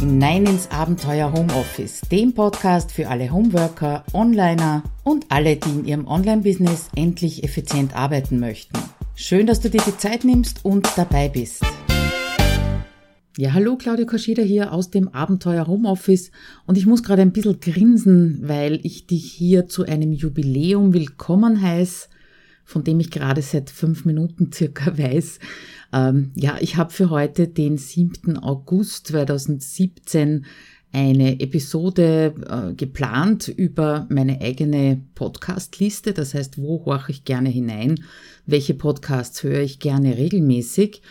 hinein ins Abenteuer Homeoffice, dem Podcast für alle Homeworker, Onliner und alle, die in ihrem Online-Business endlich effizient arbeiten möchten. Schön, dass du dir die Zeit nimmst und dabei bist. Ja, hallo, Claudia Koschida hier aus dem Abenteuer Homeoffice und ich muss gerade ein bisschen grinsen, weil ich dich hier zu einem Jubiläum willkommen heiße, von dem ich gerade seit fünf Minuten circa weiß. Ähm, ja, ich habe für heute den 7. August 2017 eine Episode äh, geplant über meine eigene Podcast-Liste. Das heißt, wo horche ich gerne hinein? Welche Podcasts höre ich gerne regelmäßig?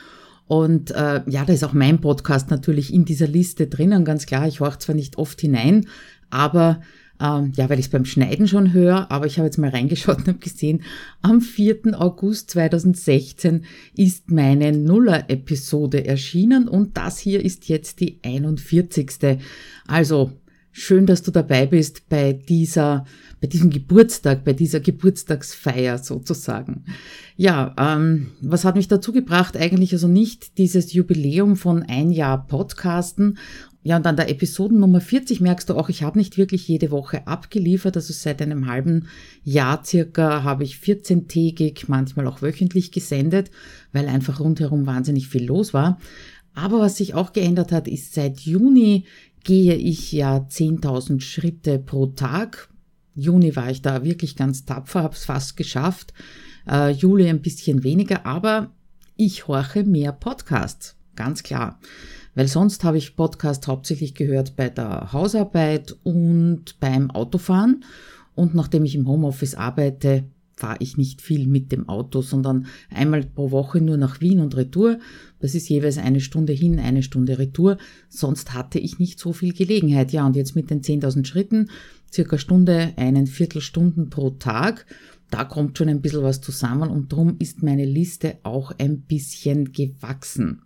Und äh, ja, da ist auch mein Podcast natürlich in dieser Liste drinnen, ganz klar. Ich horche zwar nicht oft hinein, aber ähm, ja, weil ich es beim Schneiden schon höre, aber ich habe jetzt mal reingeschaut und habe gesehen, am 4. August 2016 ist meine Nuller-Episode erschienen und das hier ist jetzt die 41. Also schön, dass du dabei bist bei dieser, bei diesem Geburtstag, bei dieser Geburtstagsfeier sozusagen. Ja, ähm, was hat mich dazu gebracht? Eigentlich also nicht dieses Jubiläum von ein Jahr Podcasten ja, und an der Episodennummer 40 merkst du auch, ich habe nicht wirklich jede Woche abgeliefert. Also seit einem halben Jahr circa habe ich 14-tägig, manchmal auch wöchentlich gesendet, weil einfach rundherum wahnsinnig viel los war. Aber was sich auch geändert hat, ist seit Juni gehe ich ja 10.000 Schritte pro Tag. Juni war ich da wirklich ganz tapfer, habe es fast geschafft. Äh, Juli ein bisschen weniger, aber ich horche mehr Podcasts, ganz klar. Weil sonst habe ich Podcast hauptsächlich gehört bei der Hausarbeit und beim Autofahren. Und nachdem ich im Homeoffice arbeite, fahre ich nicht viel mit dem Auto, sondern einmal pro Woche nur nach Wien und Retour. Das ist jeweils eine Stunde hin, eine Stunde Retour. Sonst hatte ich nicht so viel Gelegenheit. Ja, und jetzt mit den 10.000 Schritten, circa Stunde, einen Viertelstunden pro Tag, da kommt schon ein bisschen was zusammen und darum ist meine Liste auch ein bisschen gewachsen.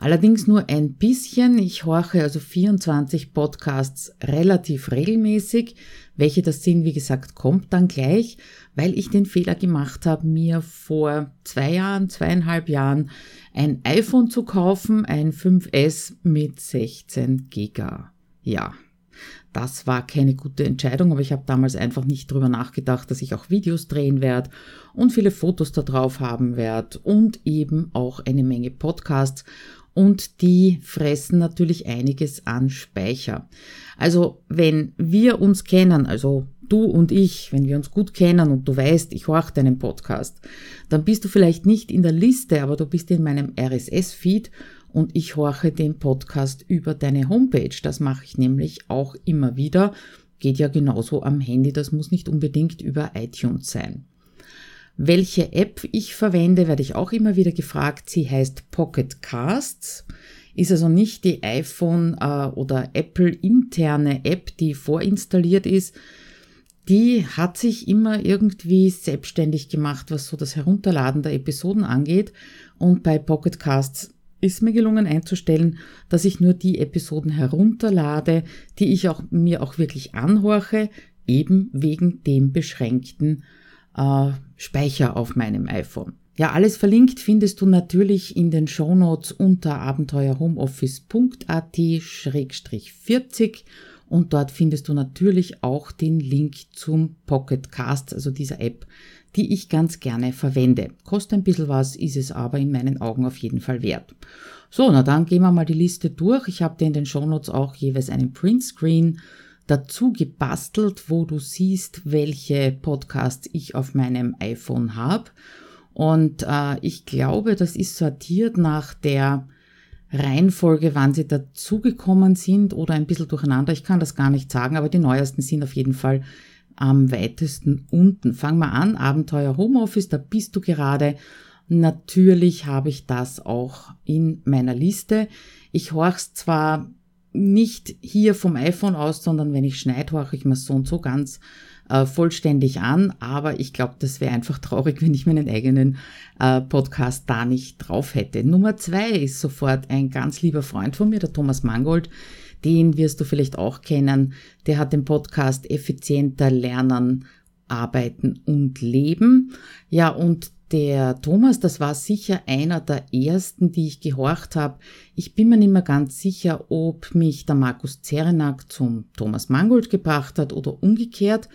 Allerdings nur ein bisschen. Ich horche also 24 Podcasts relativ regelmäßig. Welche das sind, wie gesagt, kommt dann gleich, weil ich den Fehler gemacht habe, mir vor zwei Jahren, zweieinhalb Jahren ein iPhone zu kaufen, ein 5S mit 16 Giga. Ja, das war keine gute Entscheidung, aber ich habe damals einfach nicht drüber nachgedacht, dass ich auch Videos drehen werde und viele Fotos da drauf haben werde und eben auch eine Menge Podcasts und die fressen natürlich einiges an Speicher. Also wenn wir uns kennen, also du und ich, wenn wir uns gut kennen und du weißt, ich horch deinen Podcast, dann bist du vielleicht nicht in der Liste, aber du bist in meinem RSS-Feed und ich horche den Podcast über deine Homepage. Das mache ich nämlich auch immer wieder. Geht ja genauso am Handy, das muss nicht unbedingt über iTunes sein. Welche App ich verwende, werde ich auch immer wieder gefragt. Sie heißt Pocket Casts. Ist also nicht die iPhone äh, oder Apple interne App, die vorinstalliert ist. Die hat sich immer irgendwie selbstständig gemacht, was so das Herunterladen der Episoden angeht. Und bei Pocket Casts ist mir gelungen einzustellen, dass ich nur die Episoden herunterlade, die ich auch, mir auch wirklich anhorche, eben wegen dem beschränkten äh, Speicher auf meinem iPhone. Ja, alles verlinkt findest du natürlich in den Shownotes unter abenteuerhomeoffice.at-40 und dort findest du natürlich auch den Link zum Pocket Cast, also dieser App, die ich ganz gerne verwende. Kostet ein bisschen was, ist es aber in meinen Augen auf jeden Fall wert. So, na dann gehen wir mal die Liste durch. Ich habe dir in den Shownotes auch jeweils einen Printscreen dazu gebastelt, wo du siehst, welche Podcasts ich auf meinem iPhone habe. Und äh, ich glaube, das ist sortiert nach der Reihenfolge, wann sie dazugekommen sind oder ein bisschen durcheinander. Ich kann das gar nicht sagen, aber die neuesten sind auf jeden Fall am weitesten unten. Fang mal an, Abenteuer Homeoffice, da bist du gerade. Natürlich habe ich das auch in meiner Liste. Ich horch's zwar nicht hier vom iPhone aus, sondern wenn ich schneide, horche ich mir so und so ganz äh, vollständig an. Aber ich glaube, das wäre einfach traurig, wenn ich meinen eigenen äh, Podcast da nicht drauf hätte. Nummer zwei ist sofort ein ganz lieber Freund von mir, der Thomas Mangold. Den wirst du vielleicht auch kennen. Der hat den Podcast Effizienter Lernen, Arbeiten und Leben. Ja, und der Thomas, das war sicher einer der ersten, die ich gehorcht habe. Ich bin mir nicht mehr ganz sicher, ob mich der Markus Zerenak zum Thomas Mangold gebracht hat oder umgekehrt.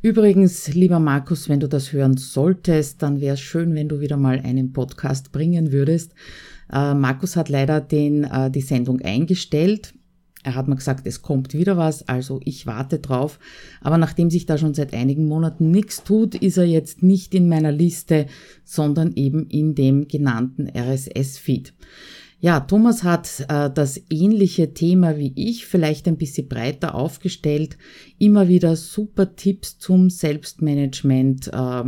Übrigens, lieber Markus, wenn du das hören solltest, dann wäre es schön, wenn du wieder mal einen Podcast bringen würdest. Äh, Markus hat leider den, äh, die Sendung eingestellt. Er hat mir gesagt, es kommt wieder was, also ich warte drauf. Aber nachdem sich da schon seit einigen Monaten nichts tut, ist er jetzt nicht in meiner Liste, sondern eben in dem genannten RSS-Feed. Ja, Thomas hat äh, das ähnliche Thema wie ich, vielleicht ein bisschen breiter aufgestellt. Immer wieder super Tipps zum Selbstmanagement, äh,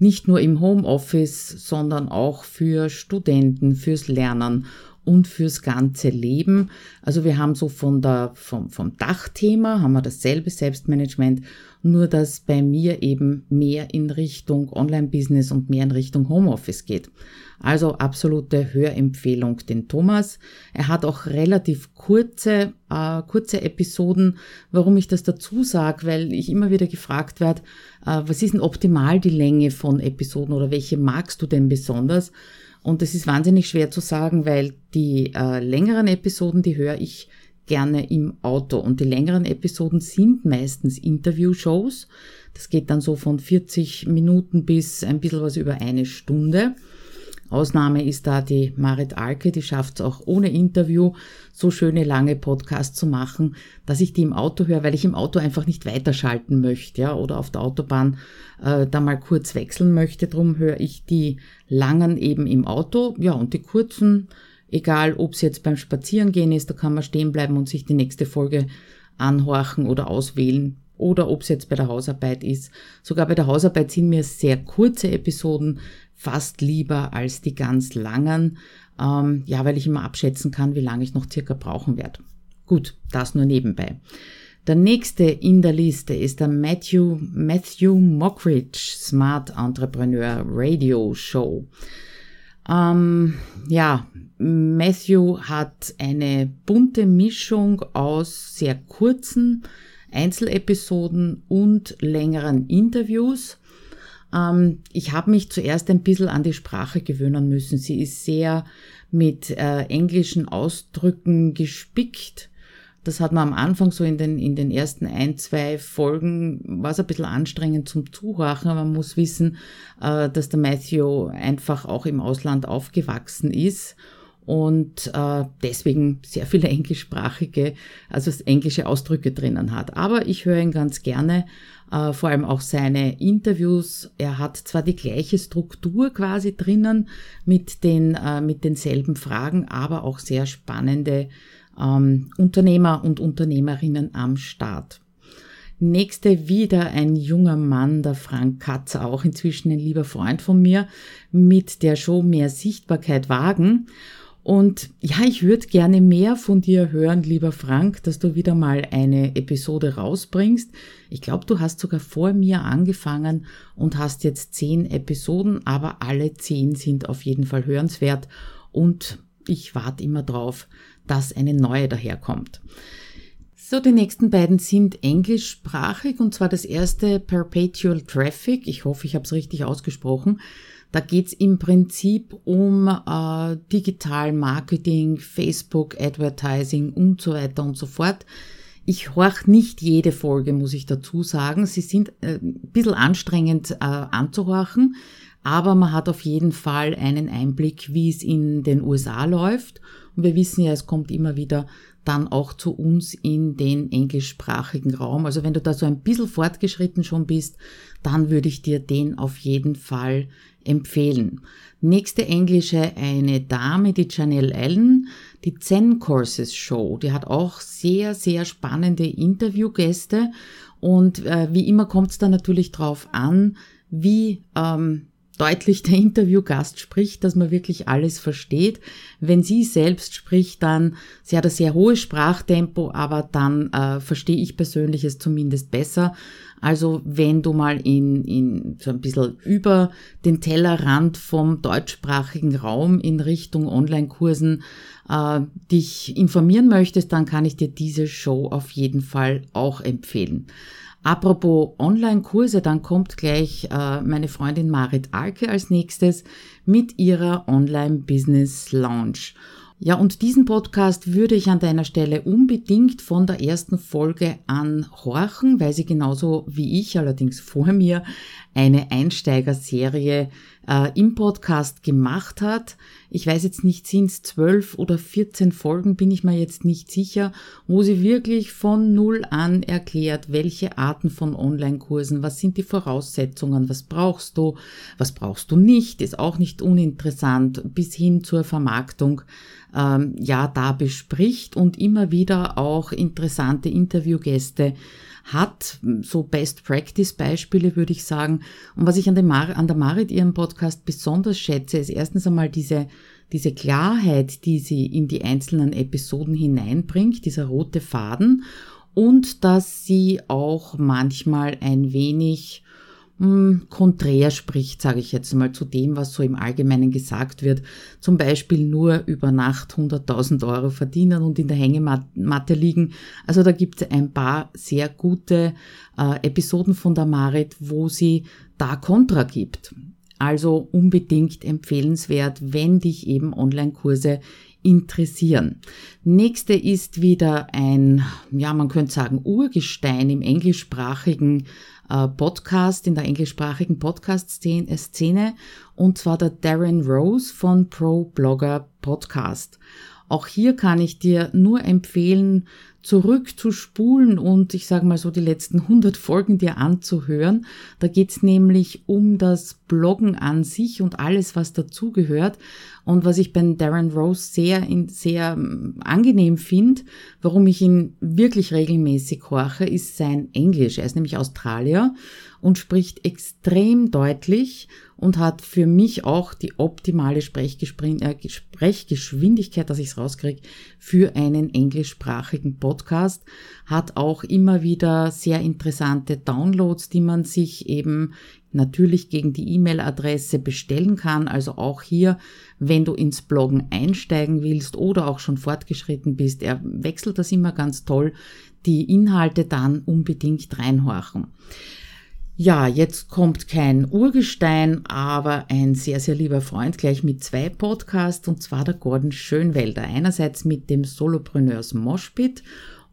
nicht nur im Homeoffice, sondern auch für Studenten, fürs Lernen und fürs ganze Leben. Also wir haben so von der, vom, vom Dachthema haben wir dasselbe Selbstmanagement, nur dass bei mir eben mehr in Richtung Online-Business und mehr in Richtung Homeoffice geht. Also absolute Hörempfehlung den Thomas. Er hat auch relativ kurze, äh, kurze Episoden. Warum ich das dazu sage, weil ich immer wieder gefragt werde, äh, was ist denn optimal die Länge von Episoden oder welche magst du denn besonders? Und es ist wahnsinnig schwer zu sagen, weil die äh, längeren Episoden, die höre ich gerne im Auto. Und die längeren Episoden sind meistens Interview-Shows. Das geht dann so von 40 Minuten bis ein bisschen was über eine Stunde. Ausnahme ist da die Marit Alke, die schafft es auch ohne Interview, so schöne lange Podcasts zu machen, dass ich die im Auto höre, weil ich im Auto einfach nicht weiterschalten möchte, ja, oder auf der Autobahn äh, da mal kurz wechseln möchte. Drum höre ich die langen eben im Auto, ja, und die kurzen, egal ob es jetzt beim Spazierengehen ist, da kann man stehen bleiben und sich die nächste Folge anhorchen oder auswählen oder ob es jetzt bei der Hausarbeit ist. Sogar bei der Hausarbeit sind mir sehr kurze Episoden fast lieber als die ganz langen, ähm, ja, weil ich immer abschätzen kann, wie lange ich noch circa brauchen werde. Gut, das nur nebenbei. Der nächste in der Liste ist der Matthew, Matthew Mockridge Smart Entrepreneur Radio Show. Ähm, ja, Matthew hat eine bunte Mischung aus sehr kurzen Einzelepisoden und längeren Interviews. Ähm, ich habe mich zuerst ein bisschen an die Sprache gewöhnen müssen. Sie ist sehr mit äh, englischen Ausdrücken gespickt. Das hat man am Anfang so in den, in den ersten ein, zwei Folgen, war es ein bisschen anstrengend zum Zuhören. Man muss wissen, äh, dass der Matthew einfach auch im Ausland aufgewachsen ist und äh, deswegen sehr viele englischsprachige, also englische Ausdrücke drinnen hat. Aber ich höre ihn ganz gerne äh, vor allem auch seine Interviews. Er hat zwar die gleiche Struktur quasi drinnen mit den äh, mit denselben Fragen, aber auch sehr spannende ähm, Unternehmer und Unternehmerinnen am Start. Nächste wieder ein junger Mann, der Frank Katzer, auch inzwischen ein lieber Freund von mir, mit der Show Mehr Sichtbarkeit wagen. Und ja, ich würde gerne mehr von dir hören, lieber Frank, dass du wieder mal eine Episode rausbringst. Ich glaube, du hast sogar vor mir angefangen und hast jetzt zehn Episoden, aber alle zehn sind auf jeden Fall hörenswert und ich warte immer drauf, dass eine neue daherkommt. So, die nächsten beiden sind englischsprachig und zwar das erste Perpetual Traffic. Ich hoffe, ich habe es richtig ausgesprochen. Da geht's im Prinzip um äh, Digital Marketing, Facebook Advertising und so weiter und so fort. Ich horch nicht jede Folge, muss ich dazu sagen. Sie sind äh, ein bisschen anstrengend äh, anzuhorchen, aber man hat auf jeden Fall einen Einblick, wie es in den USA läuft. Und wir wissen ja, es kommt immer wieder dann auch zu uns in den englischsprachigen Raum. Also wenn du da so ein bisschen fortgeschritten schon bist, dann würde ich dir den auf jeden Fall empfehlen. Nächste englische, eine Dame, die Janelle Allen, die Zen Courses Show. Die hat auch sehr, sehr spannende Interviewgäste und äh, wie immer kommt es da natürlich drauf an, wie ähm, deutlich der Interviewgast spricht, dass man wirklich alles versteht. Wenn sie selbst spricht, dann, sie hat ein sehr hohes Sprachtempo, aber dann äh, verstehe ich persönlich es zumindest besser. Also wenn du mal in, in so ein bisschen über den Tellerrand vom deutschsprachigen Raum in Richtung Online-Kursen äh, dich informieren möchtest, dann kann ich dir diese Show auf jeden Fall auch empfehlen. Apropos Online-Kurse, dann kommt gleich äh, meine Freundin Marit Alke als nächstes mit ihrer Online-Business Lounge. Ja, und diesen Podcast würde ich an deiner Stelle unbedingt von der ersten Folge an horchen, weil sie genauso wie ich, allerdings vor mir, eine Einsteigerserie äh, im Podcast gemacht hat. Ich weiß jetzt nicht, sind es zwölf oder vierzehn Folgen, bin ich mir jetzt nicht sicher, wo sie wirklich von Null an erklärt, welche Arten von Online-Kursen, was sind die Voraussetzungen, was brauchst du, was brauchst du nicht, ist auch nicht uninteressant, bis hin zur Vermarktung ähm, ja da bespricht und immer wieder auch interessante Interviewgäste hat, so Best Practice Beispiele würde ich sagen. Und was ich an, Mar an der Marit ihrem Podcast besonders schätze, ist erstens einmal diese, diese Klarheit, die sie in die einzelnen Episoden hineinbringt, dieser rote Faden und dass sie auch manchmal ein wenig hm, konträr spricht, sage ich jetzt mal, zu dem, was so im Allgemeinen gesagt wird. Zum Beispiel nur über Nacht 100.000 Euro verdienen und in der Hängematte liegen. Also da gibt es ein paar sehr gute äh, Episoden von der Marit, wo sie da Kontra gibt. Also unbedingt empfehlenswert, wenn dich eben Online-Kurse interessieren. Nächste ist wieder ein, ja, man könnte sagen, Urgestein im englischsprachigen Podcast, in der englischsprachigen Podcast-Szene, und zwar der Darren Rose von Pro Blogger Podcast. Auch hier kann ich dir nur empfehlen, zurückzuspulen und ich sage mal so die letzten 100 Folgen dir anzuhören. Da geht's nämlich um das Bloggen an sich und alles, was dazugehört. Und was ich bei Darren Rose sehr, sehr ähm, angenehm finde, warum ich ihn wirklich regelmäßig horche, ist sein Englisch. Er ist nämlich Australier und spricht extrem deutlich und hat für mich auch die optimale äh, Sprechgeschwindigkeit, dass ich es rauskriege, für einen englischsprachigen Podcast. Hat auch immer wieder sehr interessante Downloads, die man sich eben natürlich gegen die E-Mail-Adresse bestellen kann. Also auch hier, wenn du ins Bloggen einsteigen willst oder auch schon fortgeschritten bist, er wechselt das immer ganz toll, die Inhalte dann unbedingt reinhorchen. Ja, jetzt kommt kein Urgestein, aber ein sehr, sehr lieber Freund gleich mit zwei Podcasts und zwar der Gordon Schönwelder. Einerseits mit dem Solopreneurs Moshpit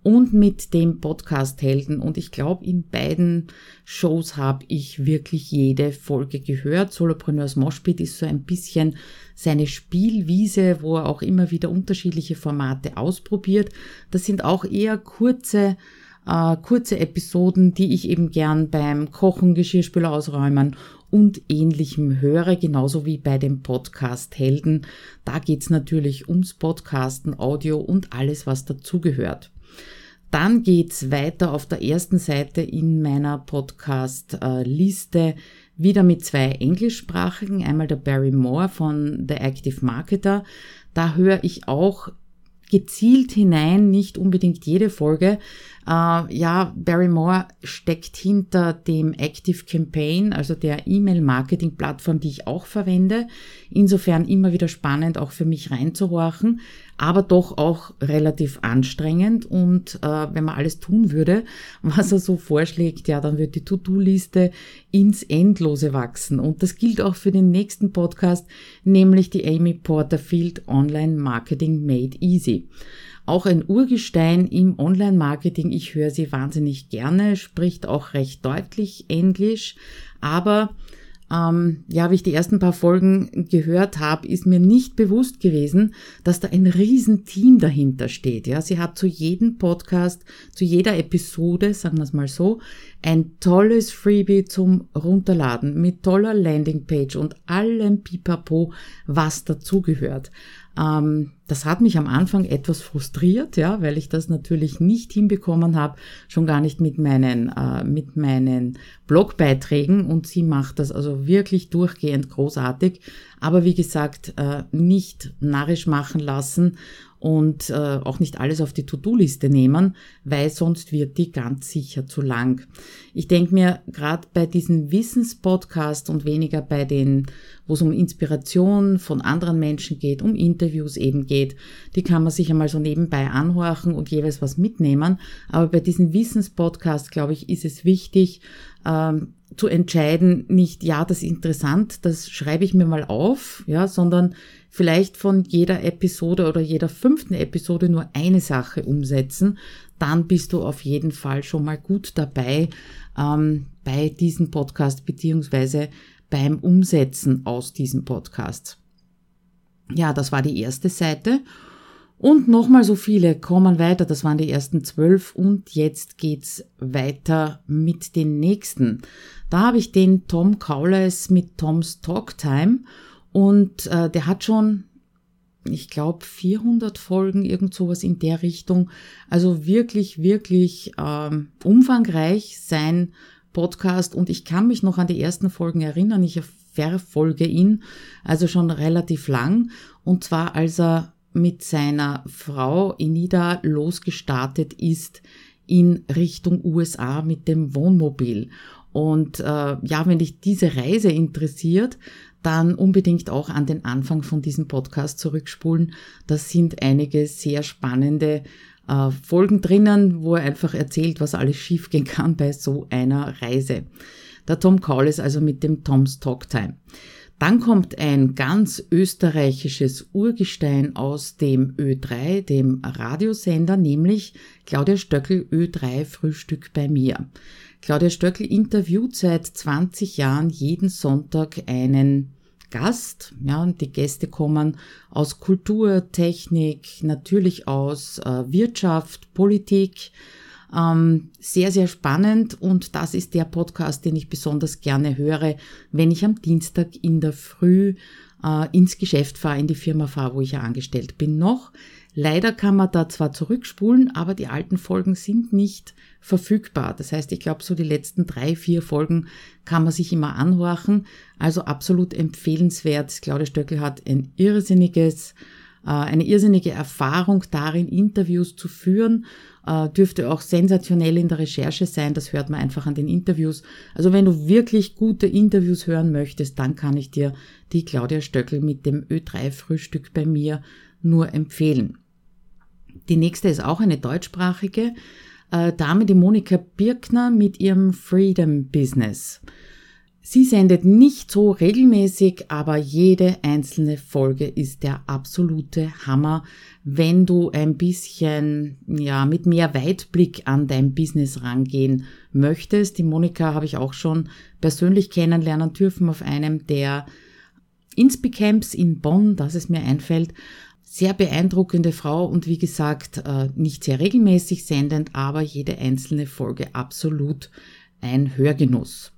und mit dem Podcast Helden. Und ich glaube, in beiden Shows habe ich wirklich jede Folge gehört. Solopreneurs Moshpit ist so ein bisschen seine Spielwiese, wo er auch immer wieder unterschiedliche Formate ausprobiert. Das sind auch eher kurze äh, kurze Episoden, die ich eben gern beim Kochen, Geschirrspüler ausräumen und ähnlichem höre, genauso wie bei dem Podcast Helden. Da geht's natürlich ums Podcasten, Audio und alles, was dazugehört. Dann geht's weiter auf der ersten Seite in meiner Podcast-Liste wieder mit zwei englischsprachigen. Einmal der Barry Moore von The Active Marketer. Da höre ich auch gezielt hinein, nicht unbedingt jede Folge, äh, ja, Barrymore steckt hinter dem Active Campaign, also der E-Mail-Marketing-Plattform, die ich auch verwende. Insofern immer wieder spannend, auch für mich reinzuhorchen, aber doch auch relativ anstrengend. Und äh, wenn man alles tun würde, was er so vorschlägt, ja, dann wird die To-Do-Liste ins Endlose wachsen. Und das gilt auch für den nächsten Podcast, nämlich die Amy Porterfield Online Marketing Made Easy auch ein Urgestein im Online-Marketing. Ich höre sie wahnsinnig gerne, spricht auch recht deutlich Englisch, aber ähm, ja, wie ich die ersten paar Folgen gehört habe, ist mir nicht bewusst gewesen, dass da ein Riesenteam dahinter steht. Ja, sie hat zu jedem Podcast, zu jeder Episode, sagen wir es mal so, ein tolles Freebie zum Runterladen mit toller Landingpage und allem Pipapo, was dazugehört. Ähm, das hat mich am Anfang etwas frustriert, ja, weil ich das natürlich nicht hinbekommen habe, schon gar nicht mit meinen, äh, mit meinen Blogbeiträgen und sie macht das also wirklich durchgehend großartig, aber wie gesagt, äh, nicht narrisch machen lassen und äh, auch nicht alles auf die To-Do-Liste nehmen, weil sonst wird die ganz sicher zu lang. Ich denke mir, gerade bei diesen Wissenspodcast und weniger bei den, wo es um Inspiration von anderen Menschen geht, um Interviews eben geht, die kann man sich einmal so nebenbei anhorchen und jeweils was mitnehmen. Aber bei diesen Wissenspodcasts, glaube ich, ist es wichtig, ähm, zu entscheiden, nicht, ja, das ist interessant, das schreibe ich mir mal auf, ja, sondern vielleicht von jeder Episode oder jeder fünften Episode nur eine Sache umsetzen, dann bist du auf jeden Fall schon mal gut dabei ähm, bei diesem Podcast beziehungsweise beim Umsetzen aus diesem Podcast. Ja, das war die erste Seite. Und nochmal so viele kommen weiter. Das waren die ersten zwölf. Und jetzt geht's weiter mit den nächsten. Da habe ich den Tom Kaules mit Tom's Talk Time. Und äh, der hat schon, ich glaube, 400 Folgen, irgend sowas in der Richtung. Also wirklich, wirklich ähm, umfangreich sein Podcast. Und ich kann mich noch an die ersten Folgen erinnern. Ich verfolge ihn also schon relativ lang. Und zwar als er mit seiner Frau Inida losgestartet ist in Richtung USA mit dem Wohnmobil. Und äh, ja, wenn dich diese Reise interessiert, dann unbedingt auch an den Anfang von diesem Podcast zurückspulen. Das sind einige sehr spannende äh, Folgen drinnen, wo er einfach erzählt, was alles schiefgehen kann bei so einer Reise. Der Tom ist also mit dem Tom's Talk Time. Dann kommt ein ganz österreichisches Urgestein aus dem Ö3, dem Radiosender, nämlich Claudia Stöckel Ö3 Frühstück bei mir. Claudia Stöckel interviewt seit 20 Jahren jeden Sonntag einen Gast. Ja, und die Gäste kommen aus Kultur, Technik, natürlich aus äh, Wirtschaft, Politik, ähm, sehr, sehr spannend und das ist der Podcast, den ich besonders gerne höre, wenn ich am Dienstag in der Früh äh, ins Geschäft fahre, in die Firma fahre, wo ich ja angestellt bin noch. Leider kann man da zwar zurückspulen, aber die alten Folgen sind nicht verfügbar. Das heißt, ich glaube, so die letzten drei, vier Folgen kann man sich immer anhorchen. Also absolut empfehlenswert. Claudia Stöckel hat ein irrsinniges eine irrsinnige Erfahrung darin, Interviews zu führen. Äh, dürfte auch sensationell in der Recherche sein, das hört man einfach an den Interviews. Also wenn du wirklich gute Interviews hören möchtest, dann kann ich dir die Claudia Stöckel mit dem Ö3-Frühstück bei mir nur empfehlen. Die nächste ist auch eine deutschsprachige äh, Dame, die Monika Birkner mit ihrem Freedom Business. Sie sendet nicht so regelmäßig, aber jede einzelne Folge ist der absolute Hammer, wenn du ein bisschen, ja, mit mehr Weitblick an dein Business rangehen möchtest. Die Monika habe ich auch schon persönlich kennenlernen dürfen auf einem der Inspi-Camps in Bonn, dass es mir einfällt. Sehr beeindruckende Frau und wie gesagt, äh, nicht sehr regelmäßig sendend, aber jede einzelne Folge absolut ein Hörgenuss.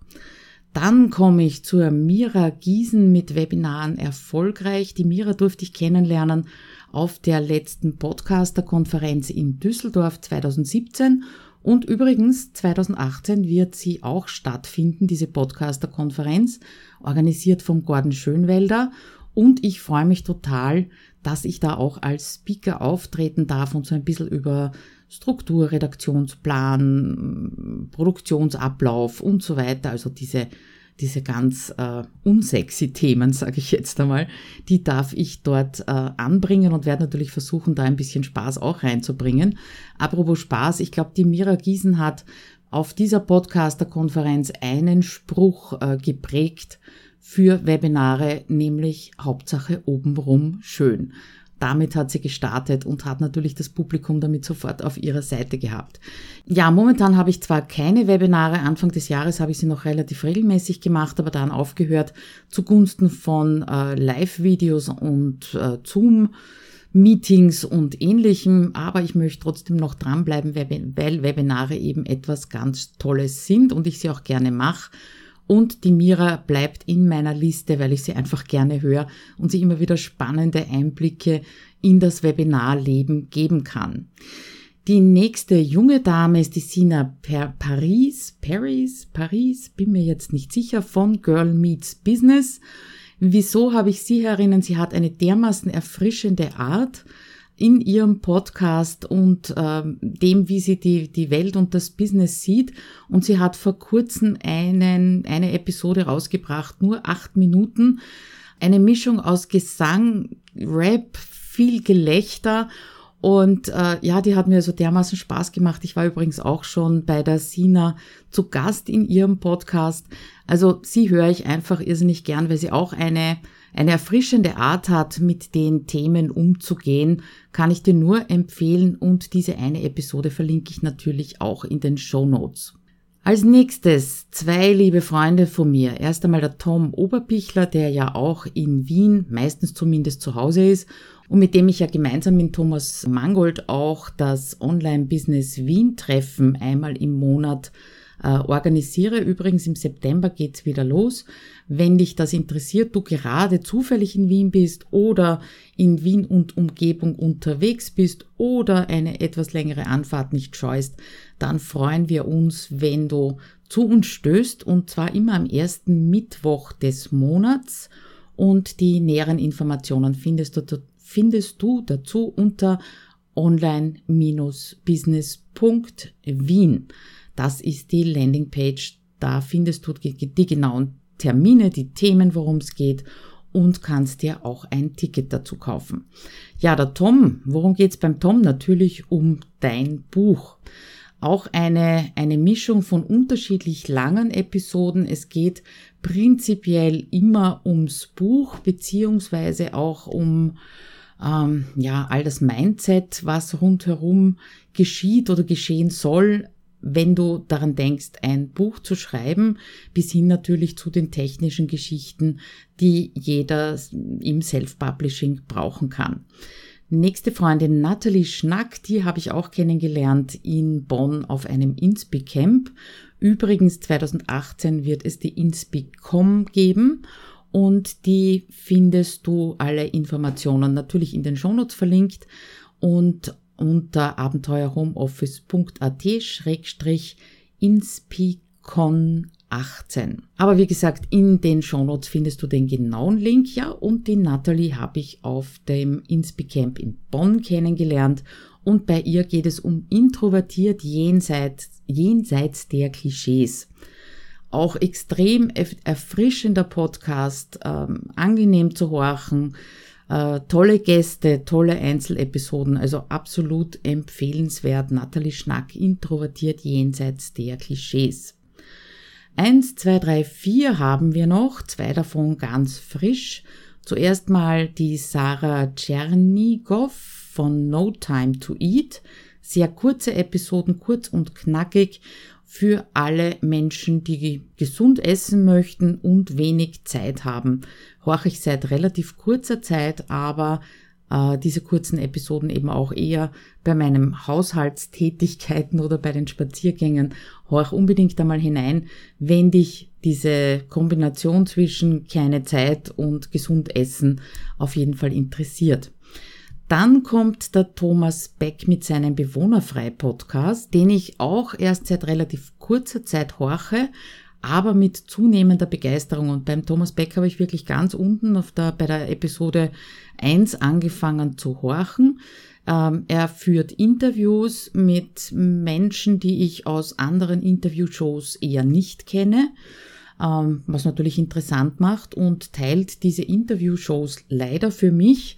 Dann komme ich zur Mira Giesen mit Webinaren erfolgreich. Die Mira durfte ich kennenlernen auf der letzten Podcaster-Konferenz in Düsseldorf 2017. Und übrigens 2018 wird sie auch stattfinden, diese Podcaster-Konferenz, organisiert vom Gordon Schönwelder. Und ich freue mich total, dass ich da auch als Speaker auftreten darf und so ein bisschen über Struktur, Redaktionsplan, Produktionsablauf und so weiter, also diese, diese ganz äh, unsexy Themen, sage ich jetzt einmal, die darf ich dort äh, anbringen und werde natürlich versuchen, da ein bisschen Spaß auch reinzubringen. Apropos Spaß, ich glaube, die Mira Giesen hat auf dieser Podcaster-Konferenz einen Spruch äh, geprägt für Webinare, nämlich Hauptsache obenrum schön. Damit hat sie gestartet und hat natürlich das Publikum damit sofort auf ihrer Seite gehabt. Ja, momentan habe ich zwar keine Webinare, Anfang des Jahres habe ich sie noch relativ regelmäßig gemacht, aber dann aufgehört zugunsten von äh, Live-Videos und äh, Zoom. Meetings und ähnlichem, aber ich möchte trotzdem noch dranbleiben, weil Webinare eben etwas ganz Tolles sind und ich sie auch gerne mache und die Mira bleibt in meiner Liste, weil ich sie einfach gerne höre und sie immer wieder spannende Einblicke in das Webinarleben geben kann. Die nächste junge Dame ist die Sina per Paris, Paris, Paris, bin mir jetzt nicht sicher, von Girl Meets Business. Wieso habe ich sie herinnen? Sie hat eine dermaßen erfrischende Art in ihrem Podcast und äh, dem, wie sie die, die Welt und das Business sieht. Und sie hat vor kurzem einen, eine Episode rausgebracht, nur acht Minuten. Eine Mischung aus Gesang, Rap, viel Gelächter und äh, ja, die hat mir so dermaßen Spaß gemacht. Ich war übrigens auch schon bei der Sina zu Gast in ihrem Podcast. Also sie höre ich einfach irrsinnig gern, weil sie auch eine eine erfrischende Art hat, mit den Themen umzugehen, kann ich dir nur empfehlen und diese eine Episode verlinke ich natürlich auch in den Show Notes. Als nächstes zwei liebe Freunde von mir. Erst einmal der Tom Oberbichler, der ja auch in Wien, meistens zumindest zu Hause ist und mit dem ich ja gemeinsam mit Thomas Mangold auch das Online-Business Wien-Treffen einmal im Monat äh, organisiere. Übrigens im September geht's wieder los. Wenn dich das interessiert, du gerade zufällig in Wien bist oder in Wien und Umgebung unterwegs bist oder eine etwas längere Anfahrt nicht scheust, dann freuen wir uns, wenn du zu uns stößt und zwar immer am ersten Mittwoch des Monats und die näheren Informationen findest du findest du dazu unter online-business.wien. Das ist die Landingpage. Da findest du die genauen Termine, die Themen, worum es geht und kannst dir auch ein Ticket dazu kaufen. Ja, der Tom, worum geht's beim Tom? Natürlich um dein Buch. Auch eine, eine Mischung von unterschiedlich langen Episoden. Es geht prinzipiell immer ums Buch, beziehungsweise auch um ähm, ja, all das Mindset, was rundherum geschieht oder geschehen soll, wenn du daran denkst, ein Buch zu schreiben, bis hin natürlich zu den technischen Geschichten, die jeder im Self-Publishing brauchen kann. Nächste Freundin Natalie Schnack, die habe ich auch kennengelernt in Bonn auf einem Inspi Camp. Übrigens 2018 wird es die Inspi.com geben und die findest du alle Informationen natürlich in den Shownotes verlinkt und unter abenteuerhomeoffice.at-inspicon 18. Aber wie gesagt, in den Shownotes findest du den genauen Link, ja, und die Natalie habe ich auf dem Inspicamp in Bonn kennengelernt. Und bei ihr geht es um introvertiert jenseits, jenseits der Klischees. Auch extrem erfrischender Podcast, ähm, angenehm zu horchen, äh, tolle Gäste, tolle Einzelepisoden, also absolut empfehlenswert. Nathalie Schnack introvertiert jenseits der Klischees. Eins, zwei, drei, vier haben wir noch, zwei davon ganz frisch. Zuerst mal die Sarah Tschernigow von No Time to Eat. Sehr kurze Episoden, kurz und knackig für alle Menschen, die gesund essen möchten und wenig Zeit haben. Horche ich seit relativ kurzer Zeit, aber äh, diese kurzen Episoden eben auch eher bei meinen Haushaltstätigkeiten oder bei den Spaziergängen. Horch unbedingt einmal hinein, wenn dich diese Kombination zwischen keine Zeit und gesund essen auf jeden Fall interessiert. Dann kommt der Thomas Beck mit seinem Bewohnerfrei-Podcast, den ich auch erst seit relativ kurzer Zeit horche, aber mit zunehmender Begeisterung. Und beim Thomas Beck habe ich wirklich ganz unten auf der, bei der Episode 1 angefangen zu horchen. Ähm, er führt Interviews mit Menschen, die ich aus anderen Interviewshows eher nicht kenne, ähm, was natürlich interessant macht und teilt diese Interviewshows leider für mich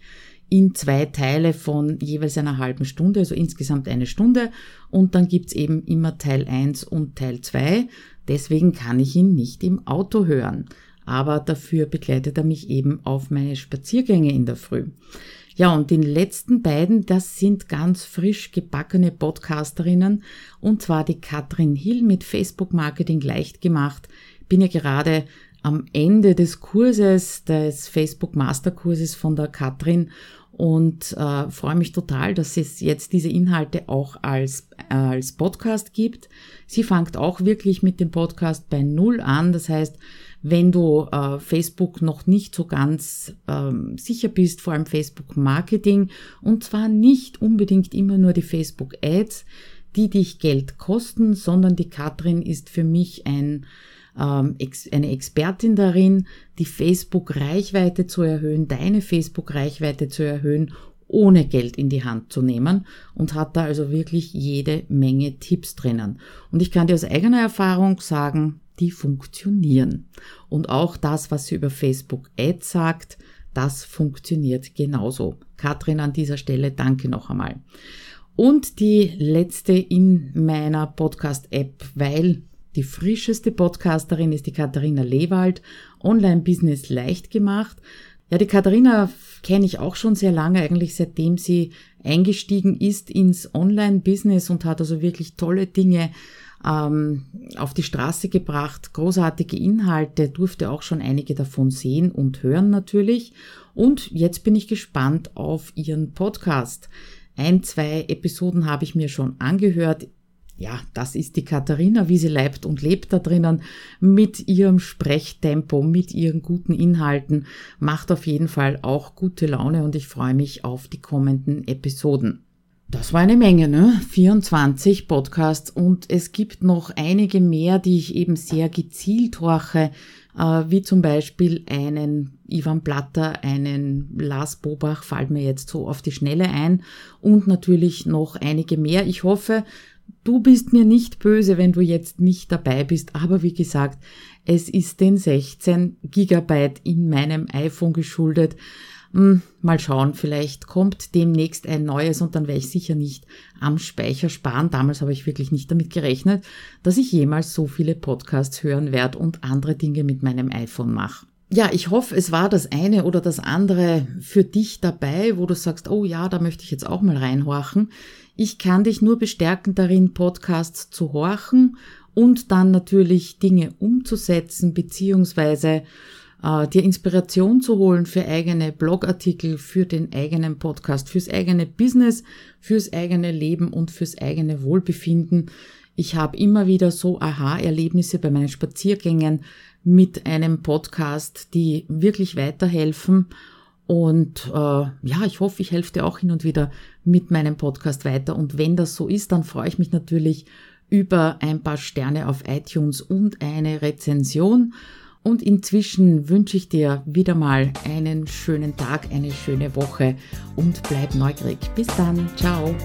in zwei Teile von jeweils einer halben Stunde, also insgesamt eine Stunde. Und dann gibt's eben immer Teil 1 und Teil 2. Deswegen kann ich ihn nicht im Auto hören. Aber dafür begleitet er mich eben auf meine Spaziergänge in der Früh. Ja, und die letzten beiden, das sind ganz frisch gebackene Podcasterinnen, und zwar die Katrin Hill mit Facebook Marketing leicht gemacht. Bin ja gerade am Ende des Kurses, des Facebook Masterkurses von der Katrin und äh, freue mich total, dass es jetzt diese Inhalte auch als, äh, als Podcast gibt. Sie fängt auch wirklich mit dem Podcast bei Null an. Das heißt, wenn du äh, Facebook noch nicht so ganz ähm, sicher bist, vor allem Facebook Marketing, und zwar nicht unbedingt immer nur die Facebook Ads, die dich Geld kosten, sondern die Katrin ist für mich ein ähm, eine Expertin darin, die Facebook-Reichweite zu erhöhen, deine Facebook-Reichweite zu erhöhen, ohne Geld in die Hand zu nehmen und hat da also wirklich jede Menge Tipps drinnen. Und ich kann dir aus eigener Erfahrung sagen, die funktionieren. Und auch das, was sie über Facebook Ads sagt, Das funktioniert genauso. Katrin, an dieser Stelle danke noch einmal. Und die letzte in meiner Podcast-App, weil die frischeste Podcasterin ist die Katharina Lewald, Online-Business leicht gemacht. Ja, die Katharina kenne ich auch schon sehr lange, eigentlich seitdem sie eingestiegen ist ins Online-Business und hat also wirklich tolle Dinge ähm, auf die Straße gebracht, großartige Inhalte, durfte auch schon einige davon sehen und hören natürlich. Und jetzt bin ich gespannt auf ihren Podcast. Ein, zwei Episoden habe ich mir schon angehört. Ja, das ist die Katharina, wie sie leibt und lebt da drinnen, mit ihrem Sprechtempo, mit ihren guten Inhalten, macht auf jeden Fall auch gute Laune und ich freue mich auf die kommenden Episoden. Das war eine Menge, ne? 24 Podcasts und es gibt noch einige mehr, die ich eben sehr gezielt horche, äh, wie zum Beispiel einen Ivan Platter, einen Lars Bobach, fällt mir jetzt so auf die Schnelle ein und natürlich noch einige mehr. Ich hoffe, du bist mir nicht böse, wenn du jetzt nicht dabei bist, aber wie gesagt, es ist den 16 Gigabyte in meinem iPhone geschuldet. Hm, mal schauen, vielleicht kommt demnächst ein neues und dann werde ich sicher nicht am Speicher sparen. Damals habe ich wirklich nicht damit gerechnet, dass ich jemals so viele Podcasts hören werde und andere Dinge mit meinem iPhone mache. Ja, ich hoffe, es war das eine oder das andere für dich dabei, wo du sagst, oh ja, da möchte ich jetzt auch mal reinhorchen. Ich kann dich nur bestärken darin, Podcasts zu horchen und dann natürlich Dinge umzusetzen, beziehungsweise äh, dir Inspiration zu holen für eigene Blogartikel, für den eigenen Podcast, fürs eigene Business, fürs eigene Leben und fürs eigene Wohlbefinden. Ich habe immer wieder so Aha-Erlebnisse bei meinen Spaziergängen mit einem Podcast, die wirklich weiterhelfen. Und äh, ja, ich hoffe, ich helfe dir auch hin und wieder mit meinem Podcast weiter. Und wenn das so ist, dann freue ich mich natürlich über ein paar Sterne auf iTunes und eine Rezension. Und inzwischen wünsche ich dir wieder mal einen schönen Tag, eine schöne Woche und bleib neugierig. Bis dann. Ciao.